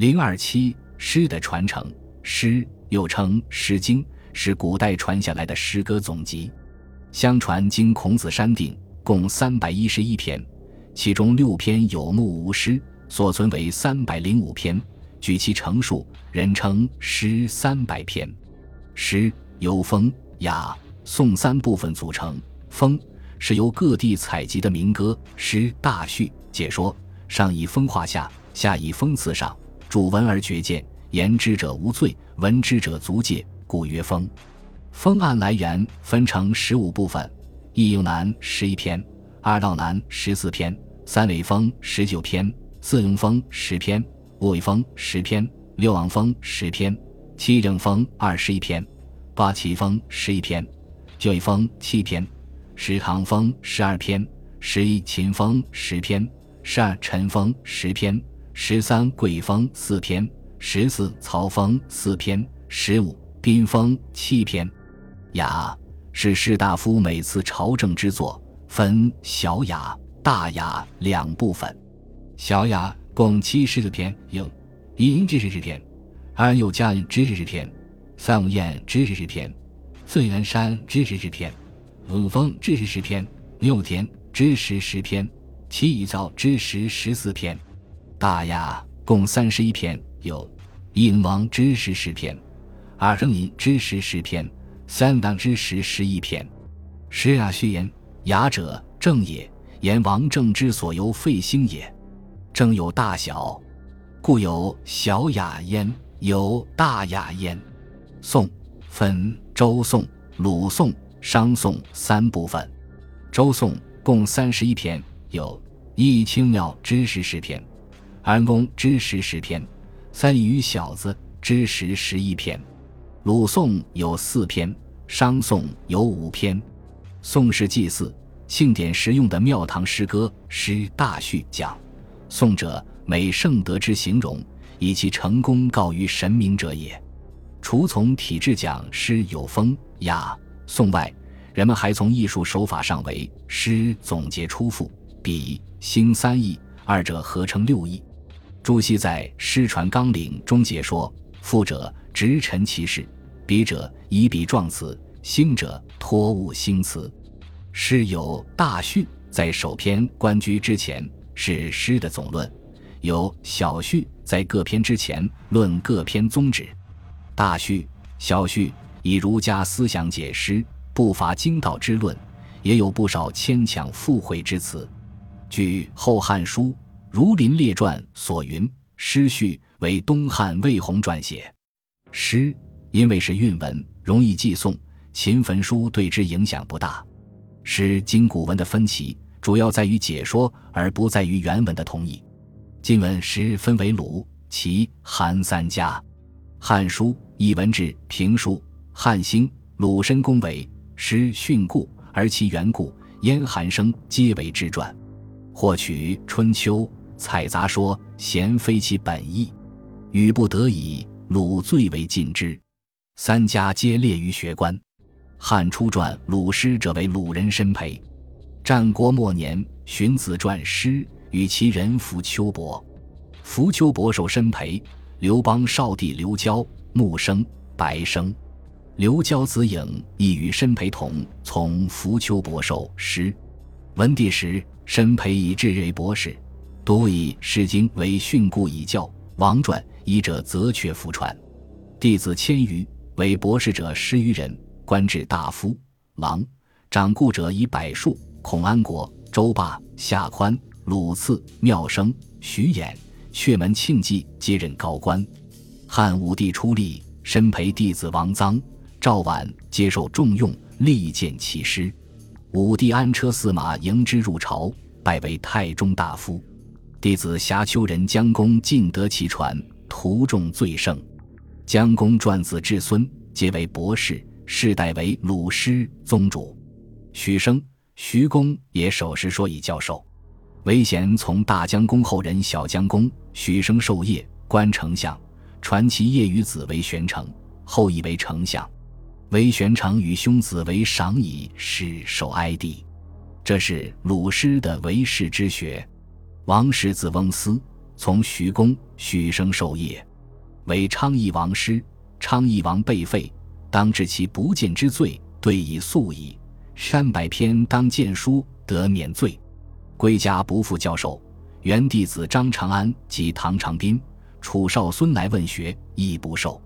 零二七诗的传承，诗又称《诗经》，是古代传下来的诗歌总集。相传经孔子删定，共三百一十一篇，其中六篇有目无诗，所存为三百零五篇。据其成数，人称诗三百篇。诗由风、雅、颂三部分组成。风是由各地采集的民歌、诗、大序、解说，上以风画下，下以风刺上。主文而绝见，言之者无罪，闻之者足戒，故曰风。风按来源分成十五部分：一用南十一篇，二道南十四篇，三尾风十九篇，四用风十篇，五尾风十篇，六王风十篇，七正风二十一篇，八奇风十一篇，九尾风七篇，十唐风十二篇，十一秦风十篇，十二陈风十篇。十三桂风四篇，十四曹风四篇，十五宾风七篇。雅是士大夫每次朝政之作，分小雅、大雅两部分。小雅共七十四篇，有一音知识之篇，二有佳音知识之篇，三五燕知识之篇，四元山知识之篇，五峰知识之篇，六田知识十篇，七一造知识十四篇。大雅共三十一篇，有殷王之时十篇，二声吟之时十篇，三当之时十一篇。诗雅序言：雅者正也，言王政之所由废兴也。正有大小，故有小雅焉，有大雅焉。宋分周宋、鲁宋、商宋三部分。周宋共三十一篇，有易清妙之时十篇。安公知识十篇，三余小子知识十一篇，鲁宋有四篇，商宋有五篇。宋是祭祀、庆典时用的庙堂诗歌，诗大序讲宋者，美圣德之形容，以其成功告于神明者也。除从体制讲诗有风雅颂外，人们还从艺术手法上为诗总结出赋、比兴三艺，二者合称六艺。朱熹在《诗传纲领》中解说：“赋者直陈其事，笔者以笔状词，兴者托物兴词。诗有大序，在首篇关雎之前是诗的总论；有小序，在各篇之前论各篇宗旨。大序、小序以儒家思想解诗，不乏经道之论，也有不少牵强附会之词。据《后汉书》。《儒林列传》所云，诗序为东汉魏宏撰写。诗因为是韵文，容易记诵，秦焚书对之影响不大。诗经古文的分歧，主要在于解说，而不在于原文的同义。今文诗分为鲁、齐、韩三家。《汉书·艺文志》评述汉兴，鲁申公为诗训故，而其缘故，燕、韩生皆为之传。或取《春秋》。采杂说，贤非其本意，语不得已，鲁最为尽之。三家皆列于学官。汉初传鲁诗者为鲁人申培。战国末年，荀子传诗与其人扶丘伯。扶丘伯受申培。刘邦少弟刘交、穆生、白生。刘交子颖亦与申培同从扶丘伯受诗。文帝时，申培以至睿博士。读以《诗经》为训诂以教，王传以者则却弗传。弟子千余，为博士者十余人，官至大夫、郎。掌故者以百数。孔安国、周霸、夏宽、鲁次、妙生、徐衍、阙门庆忌皆任高官。汉武帝出立，身陪弟子王臧、赵绾接受重用，力荐其师。武帝安车驷马迎之入朝，拜为太中大夫。弟子侠丘人姜公尽得其传，徒众最盛。姜公传子至孙，皆为博士，世代为鲁师宗主。许生、徐公也守时说以教授。韦贤从大姜公后人小姜公，许生授业，官丞相，传其业于子为玄成，后以为丞相。韦玄成与兄子为赏以是受哀帝。这是鲁师的为士之学。王氏字翁思，从徐公，许生授业，为昌邑王师。昌邑王被废，当治其不见之罪，对以肃矣。山百篇当见书，得免罪。归家不复教授。元弟子张长安及唐长斌、楚少孙来问学，亦不受。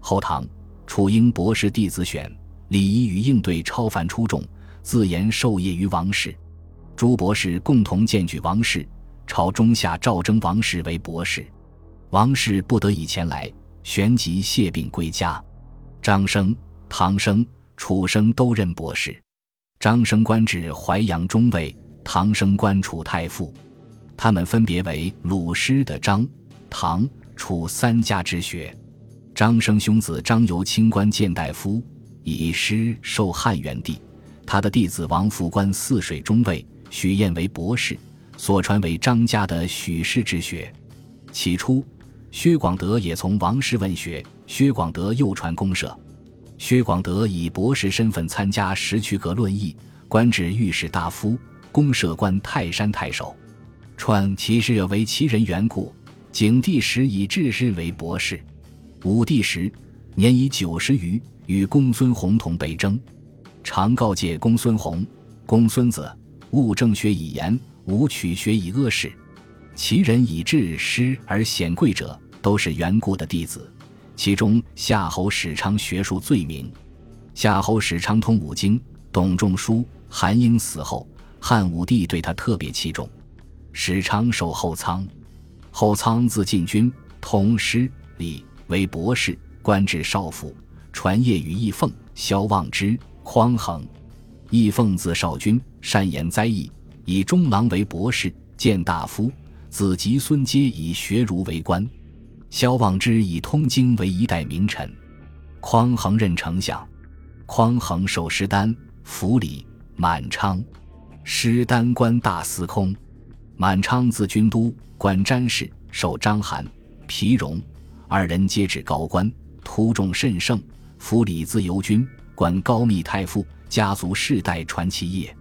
后唐楚英博士弟子选，礼仪与应对超凡出众，自言授业于王室。诸博士共同荐举王氏，朝中下诏征王氏为博士。王氏不得以前来，旋即谢病归家。张生、唐生、楚生都任博士。张生官至淮阳中尉，唐生官楚太傅。他们分别为鲁师的张、唐、楚三家之学。张生兄子张由清官谏大夫，以师授汉元帝。他的弟子王福官泗水中尉。许彦为博士，所传为张家的许氏之学。起初，薛广德也从王氏问学，薛广德又传公社。薛广德以博士身份参加石渠阁论议，官至御史大夫，公社官泰山太守。传其事为其人缘故，景帝时以致仕为博士。武帝时年已九十余，与公孙弘同北征，常告诫公孙弘、公孙子。勿正学以言，无取学以恶事。其人以治师而显贵者，都是缘故的弟子。其中夏侯史昌学术最明。夏侯史昌通五经，董仲舒。韩英死后，汉武帝对他特别器重。史昌守后仓，后仓字进军，通诗礼，为博士，官至少府，传业于义凤、萧望之、匡衡。义凤字少君，善言灾异，以中郎为博士，见大夫。子及孙皆以学儒为官。萧望之以通经为一代名臣。匡衡任丞相。匡衡受师丹、府礼、满昌。师丹官大司空。满昌字军都，官詹事，受章邯、皮荣二人皆至高官，徒众甚盛。府礼自由军，官高密太傅。家族世代传其业，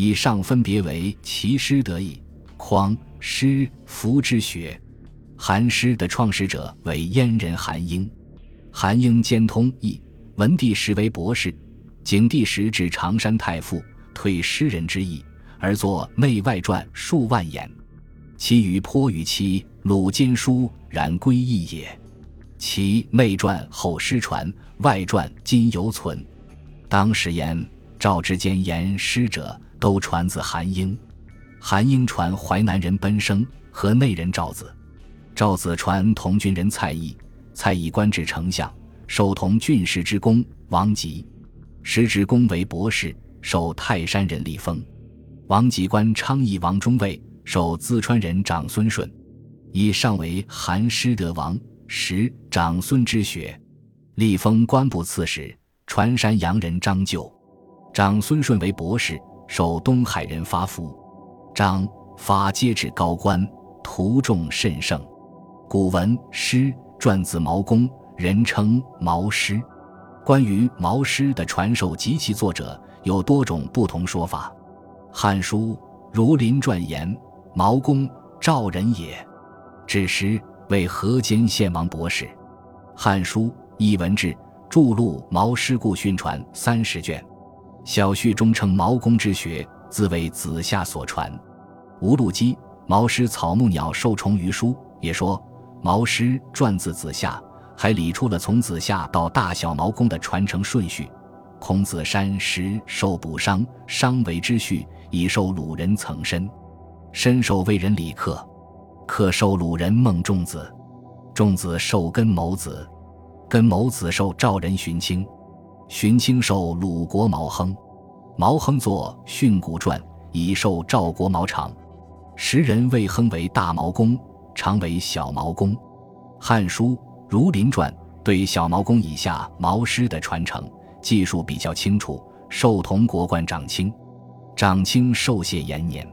以上分别为齐师得意、匡师福之学。韩师的创始者为燕人韩英，韩英兼通义。文帝时为博士，景帝时至常山太傅，退诗人之意，而作内外传数万言。其余颇与其鲁经书然归异也。其内传后失传，外传今犹存。当时言赵之间言诗者，都传自韩英。韩英传淮南人奔生和内人赵子，赵子传同郡人蔡邕，蔡邕官至丞相，受同郡士之功。王吉，时职公为博士，受泰山人立封。王吉官昌邑王中尉，受淄川人长孙顺。以上为韩师德王时长孙之学，立封官部刺史。传山阳人张就，长孙顺为博士，受东海人发福。张发皆至高官，徒众甚盛。古文诗传自毛公，人称毛诗。关于毛诗的传授及其作者，有多种不同说法。《汉书·儒林传》言：“毛公，赵人也，至时为河间献王博士。”《汉书·艺文志》。著录毛诗故训传三十卷，小序中称毛公之学，自为子夏所传。吴禄基《毛师草木鸟兽虫鱼书》也说毛师传自子夏，还理出了从子夏到大小毛公的传承顺序。孔子山时受卜商，商为之序，以受鲁人曾参，申受魏人李克，克受鲁人孟仲子，仲子受根某子。根某子受赵人荀卿，荀卿受鲁国毛亨，毛亨作《训诂传》，以授赵国毛长。时人谓亨为大毛公，长为小毛公。《汉书·儒林传》对小毛公以下毛师的传承记述比较清楚。受同国冠长卿，长卿受谢延年，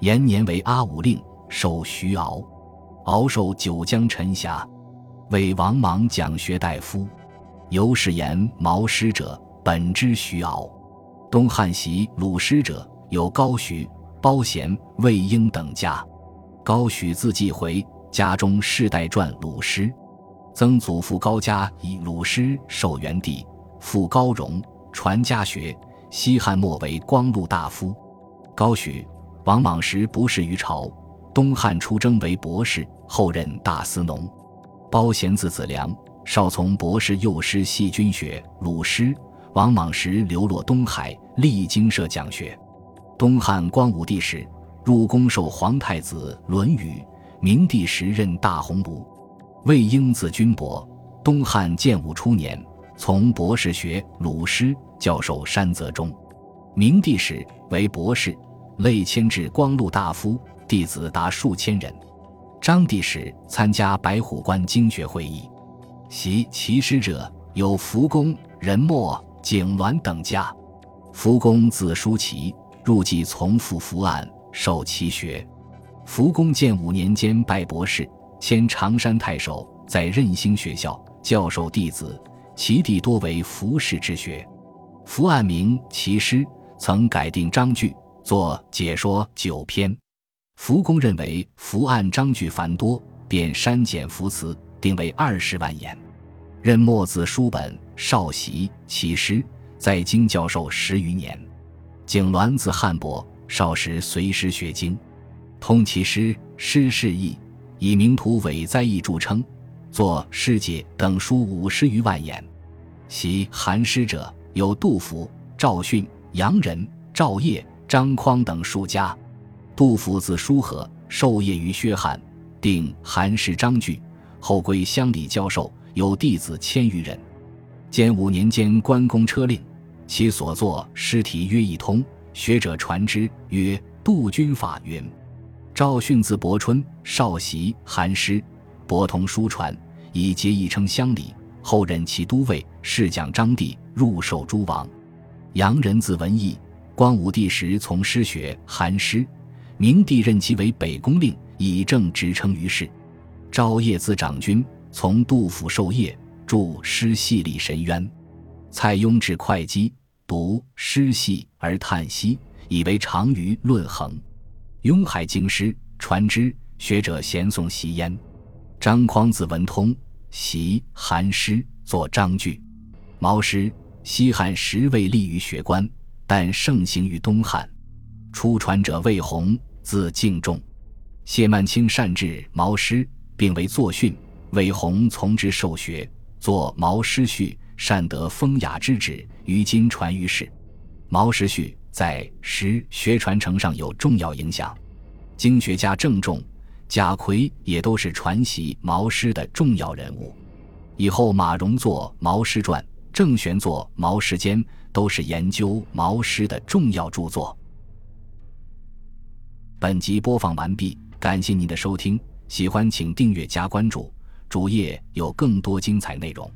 延年为阿武令，受徐敖，敖受九江陈辖。为王莽讲学大夫，尤是言毛师者，本之徐敖。东汉习鲁师者有高许、包贤、魏婴等家。高许字季回，家中世代传鲁师，曾祖父高家以鲁师受元帝，父高荣传家学，西汉末为光禄大夫。高许、王莽时不仕于朝，东汉出征为博士，后任大司农。包贤字子良，少从博士幼师细菌学。鲁师王莽时流落东海，历经社讲学。东汉光武帝时入宫授皇太子《论语》，明帝时任大鸿胪。魏婴字君伯，东汉建武初年从博士学鲁师，教授山泽中。明帝时为博士。累迁至光禄大夫，弟子达数千人。章帝时参加白虎关经学会议，习其师者有福公、任墨、景鸾等家。福公字叔齐，入继从父福案，受其学。福公建武年间拜博士，迁常山太守，在任兴学校教授弟子，其弟多为服氏之学。福案名其师，曾改定章句。作解说九篇，福公认为伏案章句繁多，便删减伏词，定为二十万言。任墨子书本，少习其师，在京教授十余年。景鸾字汉伯，少时随师学经，通其诗、诗事义，以名图伪哉义著称，作世界等书五十余万言。习韩诗者有杜甫、赵训、杨仁、赵晔。张匡等数家，杜甫字叔和，授业于薛翰，定韩诗章句，后归乡里教授，有弟子千余人。建五年间，关公车令，其所作诗题约一通，学者传之，曰《杜君法》云。赵训字伯春，少习韩诗，博通书传，以节义称乡里，后任其都尉，侍讲张帝，入授诸王。杨仁字文义。光武帝时从师学韩诗，明帝任其为北宫令，以正职称于世。昭业字长君，从杜甫授业，著诗系立神渊。蔡邕至会稽，读诗系而叹息，以为长于论衡。雍海经师，传之，学者咸颂习焉。张匡字文通，习韩诗，作章句。毛诗，西汉时未立于学官。但盛行于东汉，初传者魏宏，字敬仲。谢曼卿善治毛诗，并为作训。韦宏从之受学，作《毛诗序》，善得风雅之旨，于今传于世。《毛诗序》在诗学传承上有重要影响。经学家郑重、贾逵也都是传习毛诗的重要人物。以后马融作《毛诗传》。郑玄作《毛诗笺》都是研究毛诗的重要著作。本集播放完毕，感谢您的收听，喜欢请订阅加关注，主页有更多精彩内容。